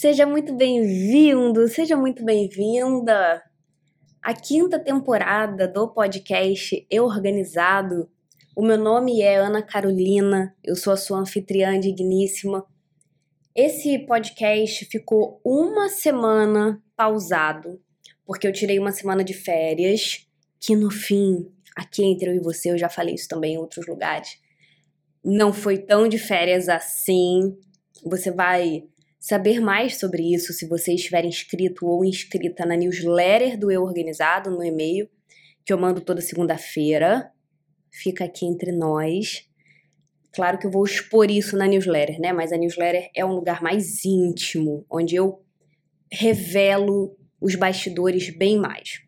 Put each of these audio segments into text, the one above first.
Seja muito bem-vindo, seja muito bem-vinda à quinta temporada do podcast Eu Organizado. O meu nome é Ana Carolina, eu sou a sua anfitriã digníssima. Esse podcast ficou uma semana pausado, porque eu tirei uma semana de férias, que no fim, aqui entre eu e você, eu já falei isso também em outros lugares, não foi tão de férias assim. Você vai saber mais sobre isso se você estiver inscrito ou inscrita na newsletter do Eu Organizado no e-mail, que eu mando toda segunda-feira. Fica aqui entre nós. Claro que eu vou expor isso na newsletter, né? Mas a newsletter é um lugar mais íntimo, onde eu revelo os bastidores bem mais.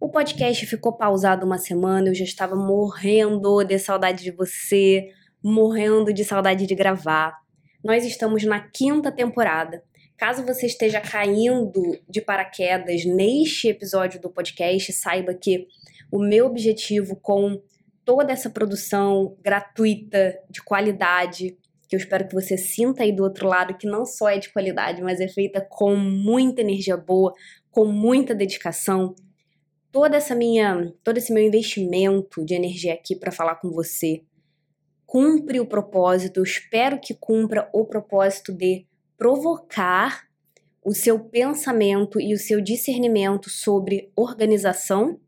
O podcast ficou pausado uma semana, eu já estava morrendo de saudade de você, morrendo de saudade de gravar. Nós estamos na quinta temporada. Caso você esteja caindo de paraquedas neste episódio do podcast, saiba que o meu objetivo com toda essa produção gratuita, de qualidade, que eu espero que você sinta aí do outro lado, que não só é de qualidade, mas é feita com muita energia boa, com muita dedicação. Toda essa minha, todo esse meu investimento de energia aqui para falar com você cumpre o propósito, eu espero que cumpra o propósito de provocar o seu pensamento e o seu discernimento sobre organização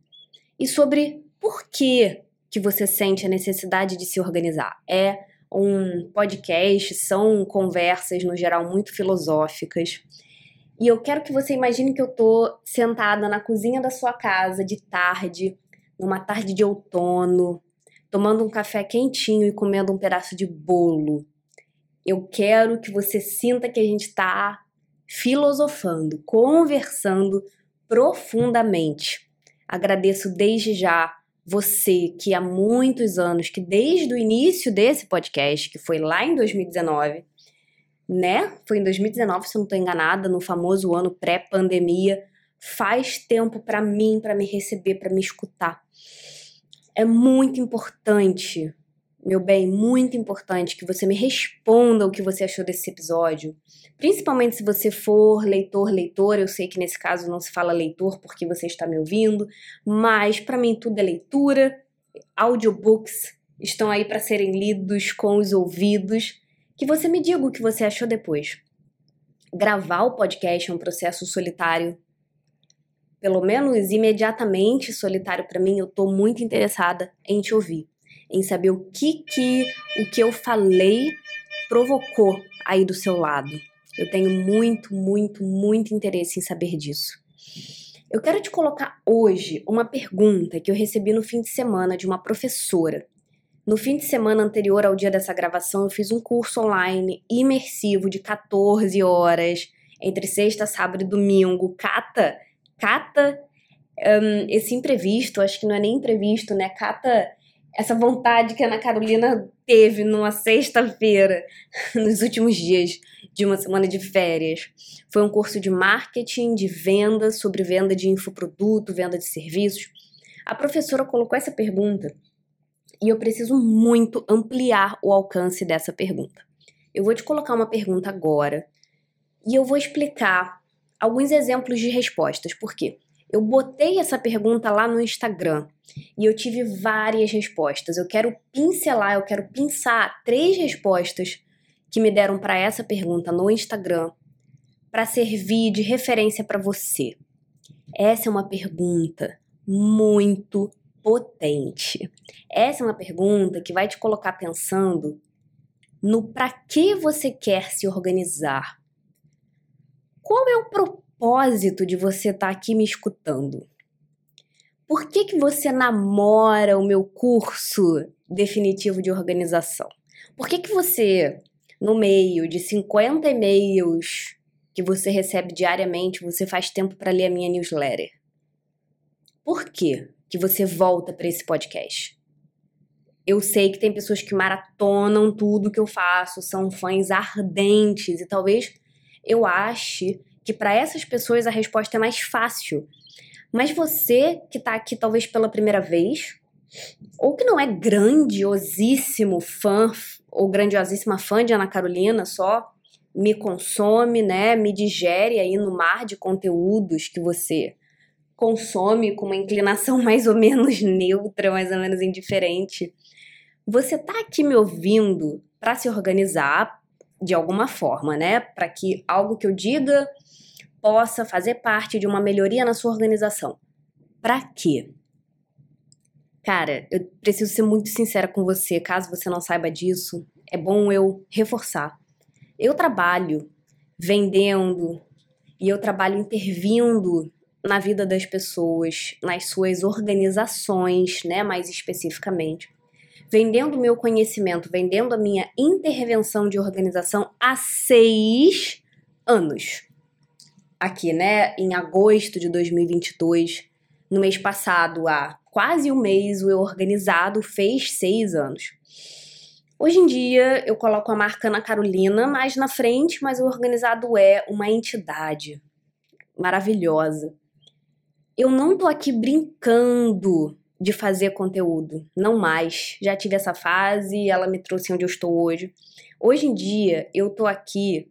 e sobre por que que você sente a necessidade de se organizar. É um podcast, são conversas no geral muito filosóficas. E eu quero que você imagine que eu tô sentada na cozinha da sua casa de tarde, numa tarde de outono, tomando um café quentinho e comendo um pedaço de bolo. Eu quero que você sinta que a gente está filosofando, conversando profundamente. Agradeço desde já você que há muitos anos, que desde o início desse podcast, que foi lá em 2019, né? Foi em 2019, se eu não estou enganada, no famoso ano pré-pandemia, faz tempo para mim, para me receber, para me escutar é muito importante, meu bem, muito importante que você me responda o que você achou desse episódio. Principalmente se você for leitor, leitora, eu sei que nesse caso não se fala leitor porque você está me ouvindo, mas para mim tudo é leitura. Audiobooks estão aí para serem lidos com os ouvidos. Que você me diga o que você achou depois. Gravar o podcast é um processo solitário pelo menos imediatamente solitário para mim, eu tô muito interessada em te ouvir, em saber o que que o que eu falei provocou aí do seu lado. Eu tenho muito, muito, muito interesse em saber disso. Eu quero te colocar hoje uma pergunta que eu recebi no fim de semana de uma professora. No fim de semana anterior ao dia dessa gravação, eu fiz um curso online imersivo de 14 horas, entre sexta, sábado e domingo. Cata cata um, esse imprevisto, acho que não é nem imprevisto, né? Cata essa vontade que a Ana Carolina teve numa sexta-feira, nos últimos dias de uma semana de férias. Foi um curso de marketing, de venda, sobre venda de infoproduto, venda de serviços. A professora colocou essa pergunta e eu preciso muito ampliar o alcance dessa pergunta. Eu vou te colocar uma pergunta agora e eu vou explicar alguns exemplos de respostas. Por quê? Eu botei essa pergunta lá no Instagram e eu tive várias respostas. Eu quero pincelar, eu quero pensar três respostas que me deram para essa pergunta no Instagram para servir de referência para você. Essa é uma pergunta muito potente. Essa é uma pergunta que vai te colocar pensando no para que você quer se organizar qual é o propósito de você estar tá aqui me escutando? Por que, que você namora o meu curso definitivo de organização? Por que, que você, no meio de 50 e-mails que você recebe diariamente, você faz tempo para ler a minha newsletter? Por que, que você volta para esse podcast? Eu sei que tem pessoas que maratonam tudo que eu faço, são fãs ardentes e talvez eu ache que para essas pessoas a resposta é mais fácil. Mas você que está aqui talvez pela primeira vez, ou que não é grandiosíssimo fã ou grandiosíssima fã de Ana Carolina só, me consome, né, me digere aí no mar de conteúdos que você consome com uma inclinação mais ou menos neutra, mais ou menos indiferente. Você tá aqui me ouvindo para se organizar de alguma forma, né? Para que algo que eu diga possa fazer parte de uma melhoria na sua organização. Para quê? Cara, eu preciso ser muito sincera com você, caso você não saiba disso, é bom eu reforçar. Eu trabalho vendendo e eu trabalho intervindo na vida das pessoas, nas suas organizações, né, mais especificamente. Vendendo meu conhecimento, vendendo a minha intervenção de organização há seis anos. Aqui, né, em agosto de 2022, no mês passado, há quase um mês, o Eu Organizado fez seis anos. Hoje em dia eu coloco a marca Ana Carolina mais na frente, mas o organizado é uma entidade maravilhosa. Eu não tô aqui brincando de fazer conteúdo, não mais. Já tive essa fase, ela me trouxe onde eu estou hoje. Hoje em dia eu tô aqui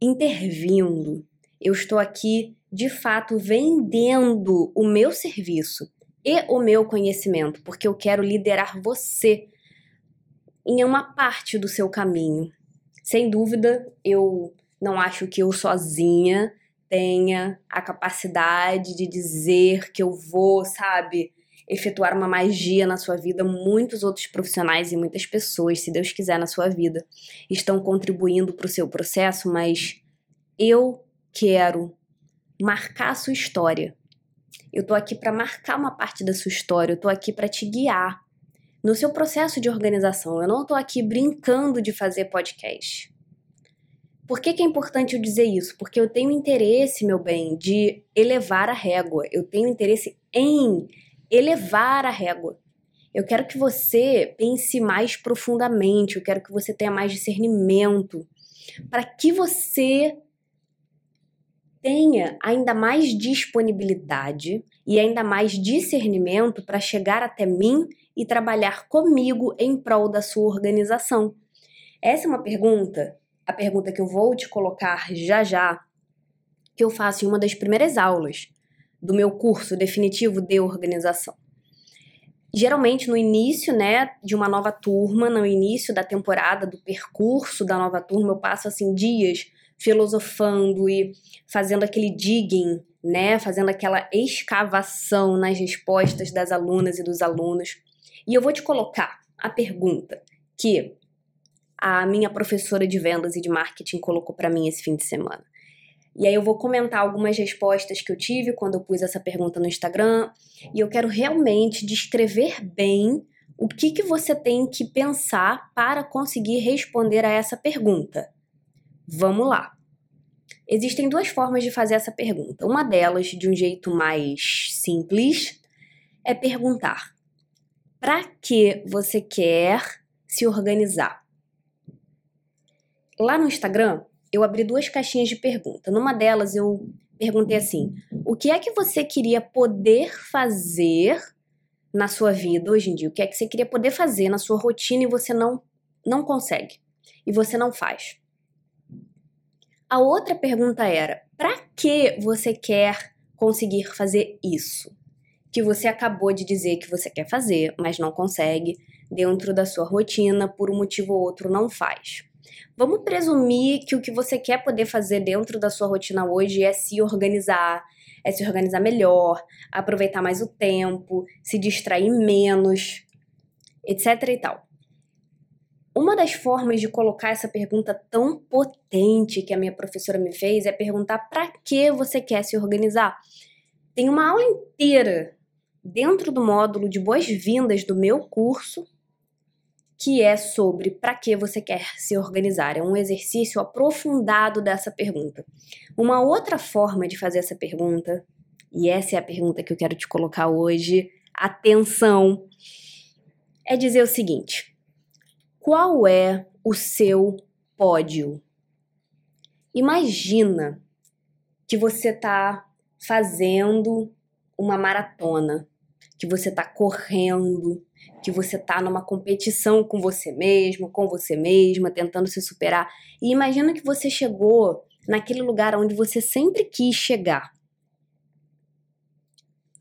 intervindo. Eu estou aqui de fato vendendo o meu serviço e o meu conhecimento, porque eu quero liderar você em uma parte do seu caminho. Sem dúvida, eu não acho que eu sozinha tenha a capacidade de dizer que eu vou, sabe, efetuar uma magia na sua vida. Muitos outros profissionais e muitas pessoas, se Deus quiser, na sua vida, estão contribuindo para o seu processo, mas eu quero marcar a sua história. Eu tô aqui para marcar uma parte da sua história, eu tô aqui para te guiar no seu processo de organização. Eu não estou aqui brincando de fazer podcast. Por que, que é importante eu dizer isso? Porque eu tenho interesse, meu bem, de elevar a régua. Eu tenho interesse em elevar a régua. Eu quero que você pense mais profundamente, eu quero que você tenha mais discernimento, para que você tenha ainda mais disponibilidade e ainda mais discernimento para chegar até mim e trabalhar comigo em prol da sua organização? Essa é uma pergunta, a pergunta que eu vou te colocar já já, que eu faço em uma das primeiras aulas do meu curso definitivo de organização. Geralmente no início, né, de uma nova turma, no início da temporada, do percurso da nova turma, eu passo assim dias filosofando e fazendo aquele digging, né, fazendo aquela escavação nas respostas das alunas e dos alunos. E eu vou te colocar a pergunta que a minha professora de vendas e de marketing colocou para mim esse fim de semana. E aí eu vou comentar algumas respostas que eu tive quando eu pus essa pergunta no Instagram, e eu quero realmente descrever bem o que, que você tem que pensar para conseguir responder a essa pergunta. Vamos lá. Existem duas formas de fazer essa pergunta. Uma delas, de um jeito mais simples, é perguntar: para que você quer se organizar? Lá no Instagram, eu abri duas caixinhas de pergunta. Numa delas, eu perguntei assim: o que é que você queria poder fazer na sua vida hoje em dia? O que é que você queria poder fazer na sua rotina e você não, não consegue? E você não faz? A outra pergunta era: para que você quer conseguir fazer isso? que você acabou de dizer que você quer fazer, mas não consegue, dentro da sua rotina, por um motivo ou outro não faz. Vamos presumir que o que você quer poder fazer dentro da sua rotina hoje é se organizar, é se organizar melhor, aproveitar mais o tempo, se distrair menos, etc e tal. Uma das formas de colocar essa pergunta tão potente que a minha professora me fez é perguntar para que você quer se organizar. Tem uma aula inteira dentro do módulo de boas-vindas do meu curso, que é sobre para que você quer se organizar. É um exercício aprofundado dessa pergunta. Uma outra forma de fazer essa pergunta, e essa é a pergunta que eu quero te colocar hoje, atenção, é dizer o seguinte: qual é o seu pódio? Imagina que você está fazendo uma maratona que você está correndo, que você está numa competição com você mesmo, com você mesma, tentando se superar. E imagina que você chegou naquele lugar onde você sempre quis chegar.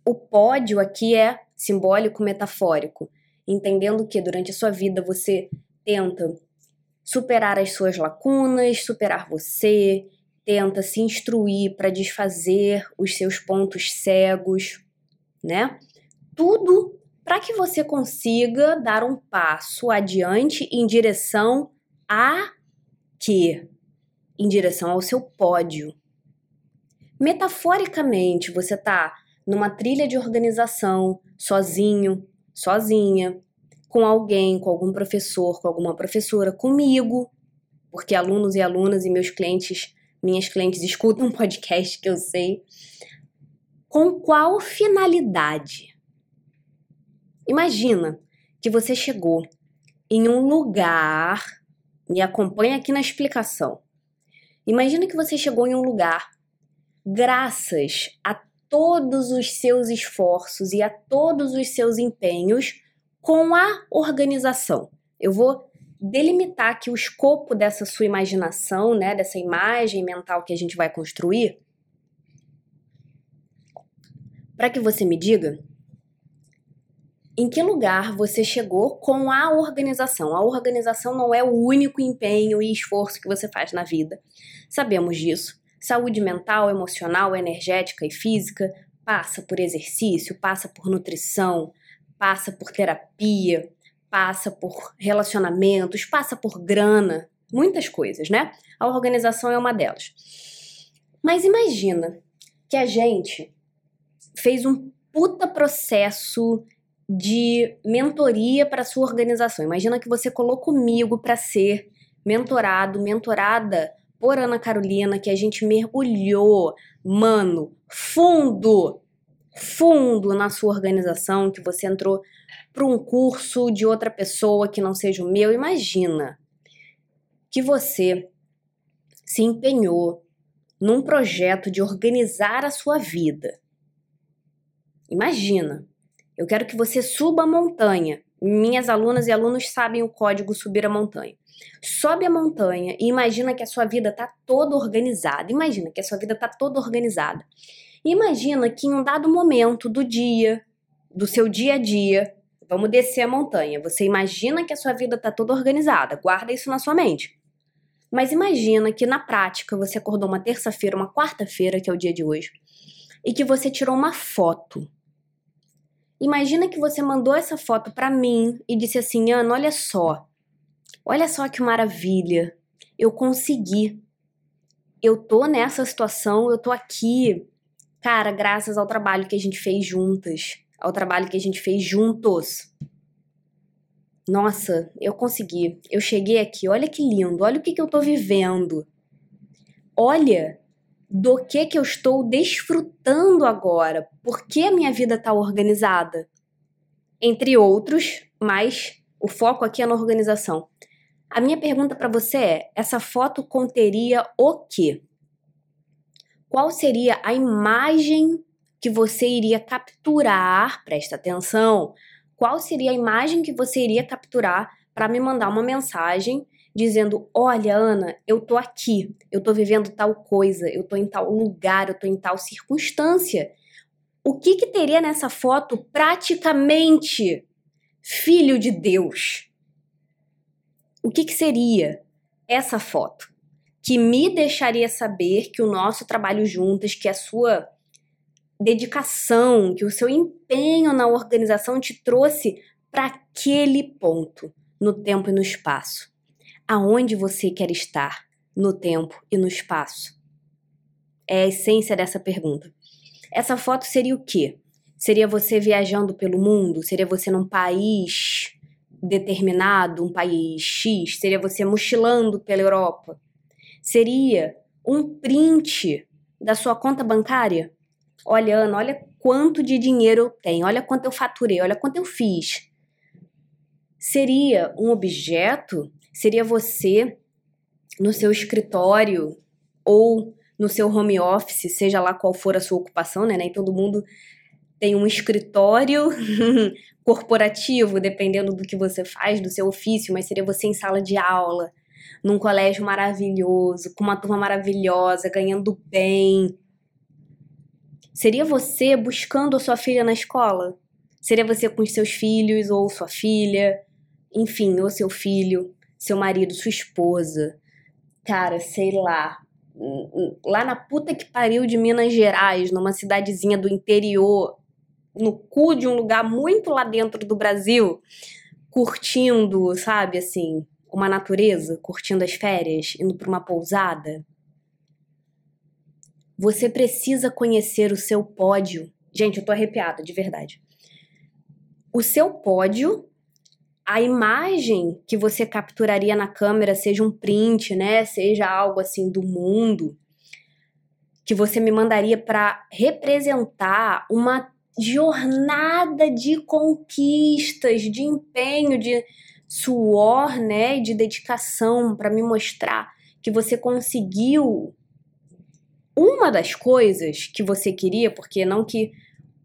O pódio aqui é simbólico, metafórico, entendendo que durante a sua vida você tenta superar as suas lacunas, superar você, tenta se instruir para desfazer os seus pontos cegos, né? Tudo para que você consiga dar um passo adiante em direção a quê? Em direção ao seu pódio. Metaforicamente, você está numa trilha de organização, sozinho, sozinha, com alguém, com algum professor, com alguma professora, comigo, porque alunos e alunas e meus clientes, minhas clientes escutam um podcast que eu sei. Com qual finalidade? Imagina que você chegou em um lugar, me acompanha aqui na explicação. Imagina que você chegou em um lugar graças a todos os seus esforços e a todos os seus empenhos com a organização. Eu vou delimitar aqui o escopo dessa sua imaginação, né, dessa imagem mental que a gente vai construir, para que você me diga em que lugar você chegou com a organização. A organização não é o único empenho e esforço que você faz na vida. Sabemos disso. Saúde mental, emocional, energética e física passa por exercício, passa por nutrição, passa por terapia, passa por relacionamentos, passa por grana, muitas coisas, né? A organização é uma delas. Mas imagina que a gente fez um puta processo de mentoria para sua organização. Imagina que você colocou comigo para ser mentorado, mentorada por Ana Carolina, que a gente mergulhou, mano, fundo, fundo na sua organização, que você entrou para um curso de outra pessoa que não seja o meu. Imagina que você se empenhou num projeto de organizar a sua vida. Imagina eu quero que você suba a montanha. Minhas alunas e alunos sabem o código subir a montanha. Sobe a montanha e imagina que a sua vida está toda organizada. Imagina que a sua vida está toda organizada. Imagina que em um dado momento do dia, do seu dia a dia, vamos descer a montanha. Você imagina que a sua vida está toda organizada. Guarda isso na sua mente. Mas imagina que na prática você acordou uma terça-feira, uma quarta-feira, que é o dia de hoje, e que você tirou uma foto Imagina que você mandou essa foto para mim e disse assim: Ana, olha só. Olha só que maravilha. Eu consegui. Eu tô nessa situação, eu tô aqui. Cara, graças ao trabalho que a gente fez juntas, ao trabalho que a gente fez juntos. Nossa, eu consegui. Eu cheguei aqui. Olha que lindo. Olha o que, que eu tô vivendo. Olha do que que eu estou desfrutando agora, por que a minha vida está organizada, entre outros, mas o foco aqui é na organização. A minha pergunta para você é: essa foto conteria o quê? Qual seria a imagem que você iria capturar? Presta atenção. Qual seria a imagem que você iria capturar para me mandar uma mensagem dizendo: Olha, Ana, eu tô aqui, eu tô vivendo tal coisa, eu tô em tal lugar, eu tô em tal circunstância. O que que teria nessa foto praticamente filho de Deus? O que que seria essa foto? Que me deixaria saber que o nosso trabalho juntas, que a sua dedicação, que o seu empenho na organização te trouxe para aquele ponto, no tempo e no espaço aonde você quer estar no tempo e no espaço? É a essência dessa pergunta. Essa foto seria o quê? Seria você viajando pelo mundo? Seria você num país determinado, um país X? Seria você mochilando pela Europa? Seria um print da sua conta bancária? Olha, Ana, olha quanto de dinheiro eu tenho, olha quanto eu faturei, olha quanto eu fiz. Seria um objeto seria você no seu escritório ou no seu home office, seja lá qual for a sua ocupação, né? Nem todo mundo tem um escritório corporativo, dependendo do que você faz, do seu ofício, mas seria você em sala de aula, num colégio maravilhoso, com uma turma maravilhosa, ganhando bem. Seria você buscando a sua filha na escola? Seria você com os seus filhos ou sua filha, enfim, ou seu filho, seu marido, sua esposa. Cara, sei lá, lá na puta que pariu de Minas Gerais, numa cidadezinha do interior, no cu de um lugar muito lá dentro do Brasil, curtindo, sabe, assim, uma natureza, curtindo as férias, indo para uma pousada. Você precisa conhecer o seu pódio. Gente, eu tô arrepiada, de verdade. O seu pódio, a imagem que você capturaria na câmera, seja um print, né? Seja algo assim do mundo, que você me mandaria para representar uma jornada de conquistas, de empenho, de suor, né, e de dedicação para me mostrar que você conseguiu uma das coisas que você queria, porque não que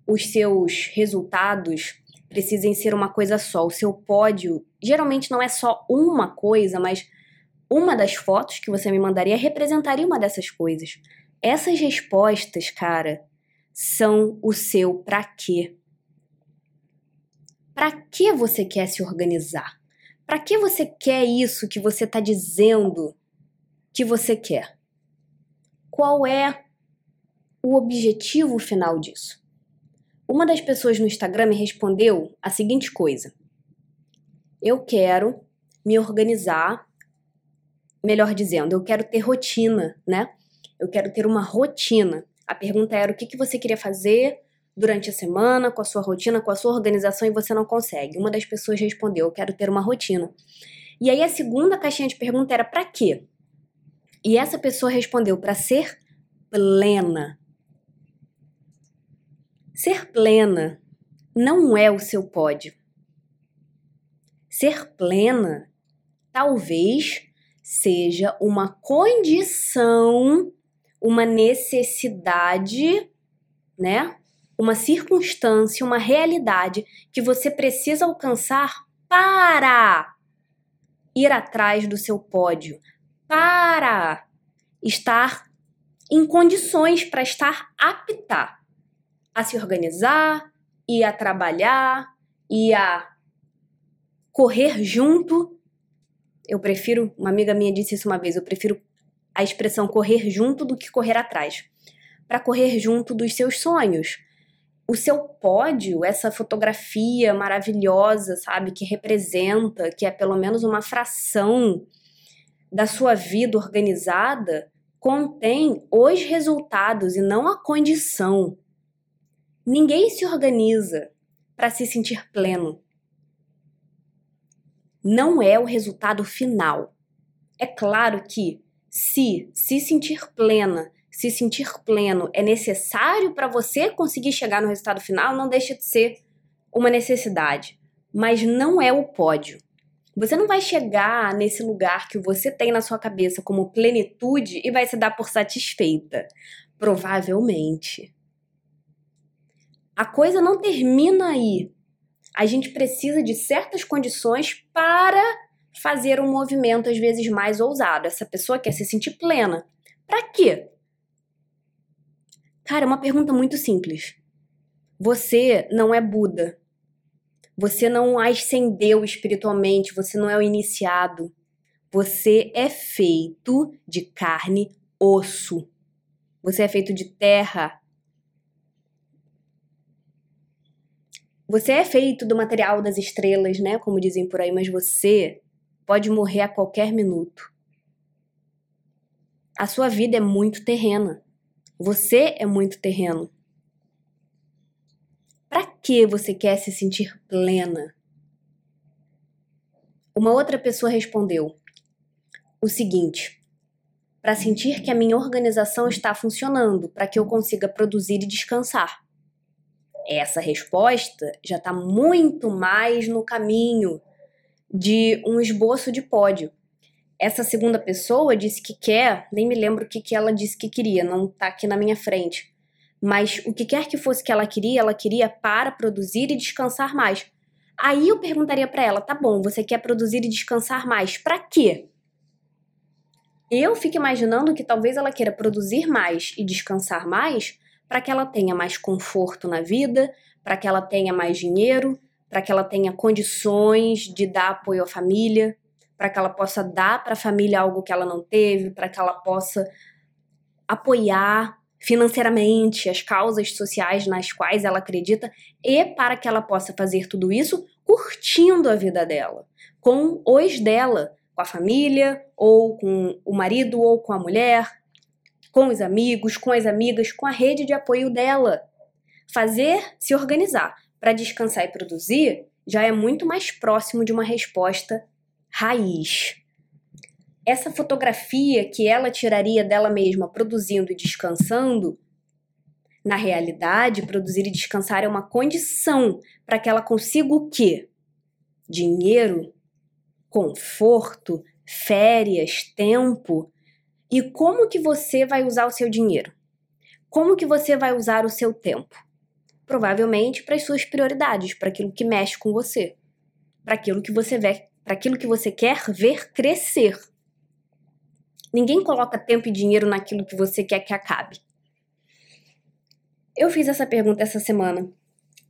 os seus resultados precisem ser uma coisa só. O seu pódio geralmente não é só uma coisa, mas uma das fotos que você me mandaria representaria uma dessas coisas. Essas respostas, cara, são o seu para quê. Para que você quer se organizar? Para que você quer isso que você está dizendo que você quer? Qual é o objetivo final disso? Uma das pessoas no Instagram me respondeu a seguinte coisa: Eu quero me organizar, melhor dizendo, eu quero ter rotina, né? Eu quero ter uma rotina. A pergunta era o que, que você queria fazer durante a semana, com a sua rotina, com a sua organização e você não consegue. Uma das pessoas respondeu: Eu quero ter uma rotina. E aí a segunda caixinha de pergunta era: para quê? E essa pessoa respondeu: para ser plena. Ser plena não é o seu pódio. Ser plena talvez seja uma condição, uma necessidade, né? uma circunstância, uma realidade que você precisa alcançar para ir atrás do seu pódio, para estar em condições para estar apta a se organizar e a trabalhar e a correr junto. Eu prefiro, uma amiga minha disse isso uma vez, eu prefiro a expressão correr junto do que correr atrás. Para correr junto dos seus sonhos, o seu pódio, essa fotografia maravilhosa, sabe, que representa, que é pelo menos uma fração da sua vida organizada, contém os resultados e não a condição. Ninguém se organiza para se sentir pleno. Não é o resultado final. É claro que se se sentir plena se sentir pleno é necessário para você conseguir chegar no resultado final, não deixa de ser uma necessidade, mas não é o pódio. Você não vai chegar nesse lugar que você tem na sua cabeça como plenitude e vai se dar por satisfeita. Provavelmente. A coisa não termina aí. A gente precisa de certas condições para fazer um movimento às vezes mais ousado. Essa pessoa quer se sentir plena. Para quê? Cara, é uma pergunta muito simples. Você não é Buda. Você não ascendeu espiritualmente, você não é o iniciado. Você é feito de carne, osso. Você é feito de terra. Você é feito do material das estrelas, né? Como dizem por aí, mas você pode morrer a qualquer minuto. A sua vida é muito terrena. Você é muito terreno. Para que você quer se sentir plena? Uma outra pessoa respondeu o seguinte: para sentir que a minha organização está funcionando, para que eu consiga produzir e descansar. Essa resposta já está muito mais no caminho de um esboço de pódio essa segunda pessoa disse que quer, nem me lembro o que, que ela disse que queria, não tá aqui na minha frente. mas o que quer que fosse que ela queria, ela queria para produzir e descansar mais. Aí eu perguntaria para ela: tá bom, você quer produzir e descansar mais, para quê? Eu fico imaginando que talvez ela queira produzir mais e descansar mais para que ela tenha mais conforto na vida, para que ela tenha mais dinheiro, para que ela tenha condições de dar apoio à família, para que ela possa dar para a família algo que ela não teve, para que ela possa apoiar financeiramente as causas sociais nas quais ela acredita e para que ela possa fazer tudo isso curtindo a vida dela, com os dela, com a família, ou com o marido, ou com a mulher, com os amigos, com as amigas, com a rede de apoio dela. Fazer se organizar para descansar e produzir já é muito mais próximo de uma resposta raiz. Essa fotografia que ela tiraria dela mesma produzindo e descansando, na realidade, produzir e descansar é uma condição para que ela consiga o quê? Dinheiro, conforto, férias, tempo. E como que você vai usar o seu dinheiro? Como que você vai usar o seu tempo? Provavelmente para as suas prioridades, para aquilo que mexe com você, para aquilo que você vê, para aquilo que você quer ver crescer. Ninguém coloca tempo e dinheiro naquilo que você quer que acabe. Eu fiz essa pergunta essa semana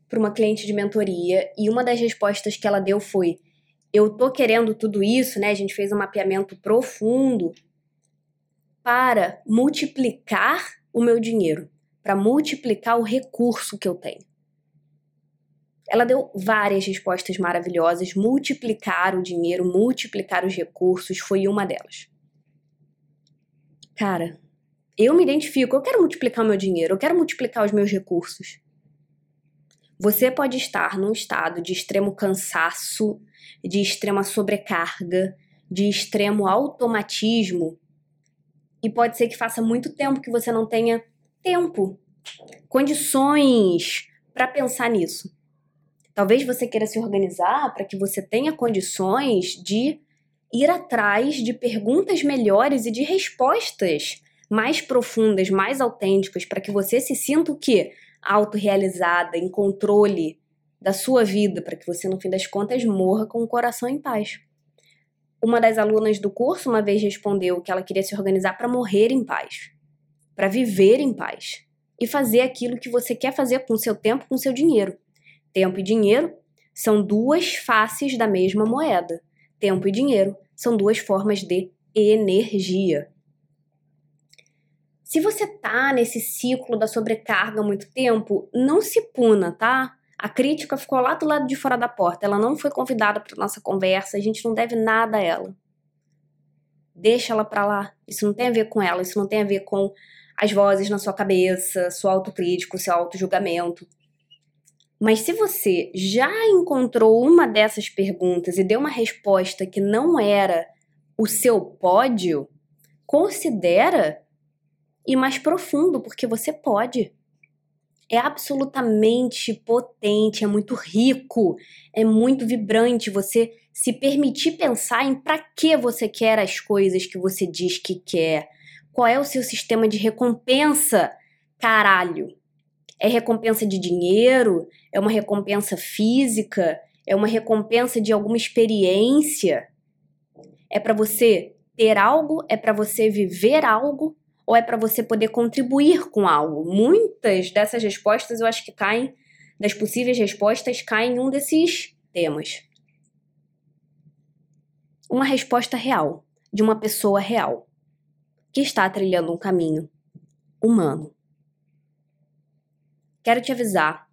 para uma cliente de mentoria e uma das respostas que ela deu foi: Eu tô querendo tudo isso, né? A gente fez um mapeamento profundo para multiplicar o meu dinheiro, para multiplicar o recurso que eu tenho. Ela deu várias respostas maravilhosas. Multiplicar o dinheiro, multiplicar os recursos foi uma delas. Cara, eu me identifico, eu quero multiplicar o meu dinheiro, eu quero multiplicar os meus recursos. Você pode estar num estado de extremo cansaço, de extrema sobrecarga, de extremo automatismo, e pode ser que faça muito tempo que você não tenha tempo, condições para pensar nisso. Talvez você queira se organizar para que você tenha condições de ir atrás de perguntas melhores e de respostas mais profundas, mais autênticas, para que você se sinta o quê? Autorrealizada, em controle da sua vida, para que você, no fim das contas, morra com o coração em paz. Uma das alunas do curso uma vez respondeu que ela queria se organizar para morrer em paz, para viver em paz e fazer aquilo que você quer fazer com seu tempo, com seu dinheiro. Tempo e dinheiro são duas faces da mesma moeda. Tempo e dinheiro são duas formas de energia. Se você tá nesse ciclo da sobrecarga há muito tempo, não se puna, tá? A crítica ficou lá do lado de fora da porta. Ela não foi convidada para nossa conversa. A gente não deve nada a ela. Deixa ela para lá. Isso não tem a ver com ela. Isso não tem a ver com as vozes na sua cabeça, sua autocrítica, seu auto-julgamento. Mas se você já encontrou uma dessas perguntas e deu uma resposta que não era o seu pódio, considera ir mais profundo, porque você pode. É absolutamente potente, é muito rico, é muito vibrante você se permitir pensar em para que você quer as coisas que você diz que quer. Qual é o seu sistema de recompensa? Caralho. É recompensa de dinheiro? É uma recompensa física? É uma recompensa de alguma experiência? É para você ter algo? É para você viver algo? Ou é para você poder contribuir com algo? Muitas dessas respostas eu acho que caem, das possíveis respostas, caem em um desses temas. Uma resposta real, de uma pessoa real, que está trilhando um caminho humano. Quero te avisar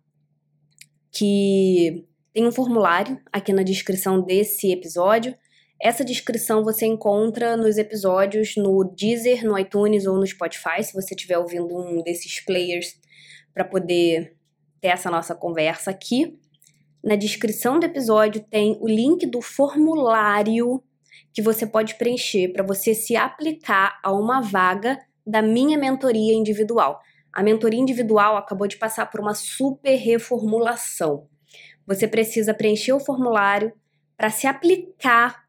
que tem um formulário aqui na descrição desse episódio. Essa descrição você encontra nos episódios no Deezer, no iTunes ou no Spotify, se você estiver ouvindo um desses players para poder ter essa nossa conversa aqui. Na descrição do episódio tem o link do formulário que você pode preencher para você se aplicar a uma vaga da minha mentoria individual. A mentoria individual acabou de passar por uma super reformulação. Você precisa preencher o formulário para se aplicar,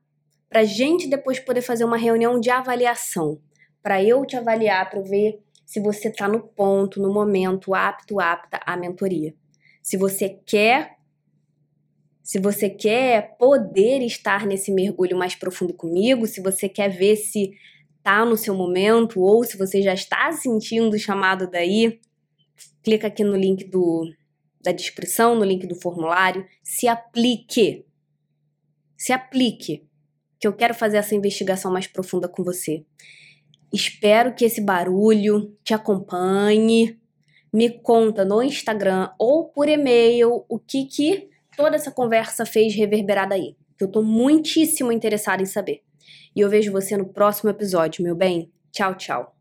para a gente depois poder fazer uma reunião de avaliação, para eu te avaliar, para ver se você está no ponto, no momento apto, apta à mentoria. Se você quer se você quer poder estar nesse mergulho mais profundo comigo, se você quer ver se tá no seu momento ou se você já está sentindo o chamado daí, clica aqui no link do, da descrição, no link do formulário, se aplique. Se aplique, que eu quero fazer essa investigação mais profunda com você. Espero que esse barulho te acompanhe. Me conta no Instagram ou por e-mail o que que toda essa conversa fez reverberar daí. Eu tô muitíssimo interessada em saber. E eu vejo você no próximo episódio, meu bem. Tchau, tchau.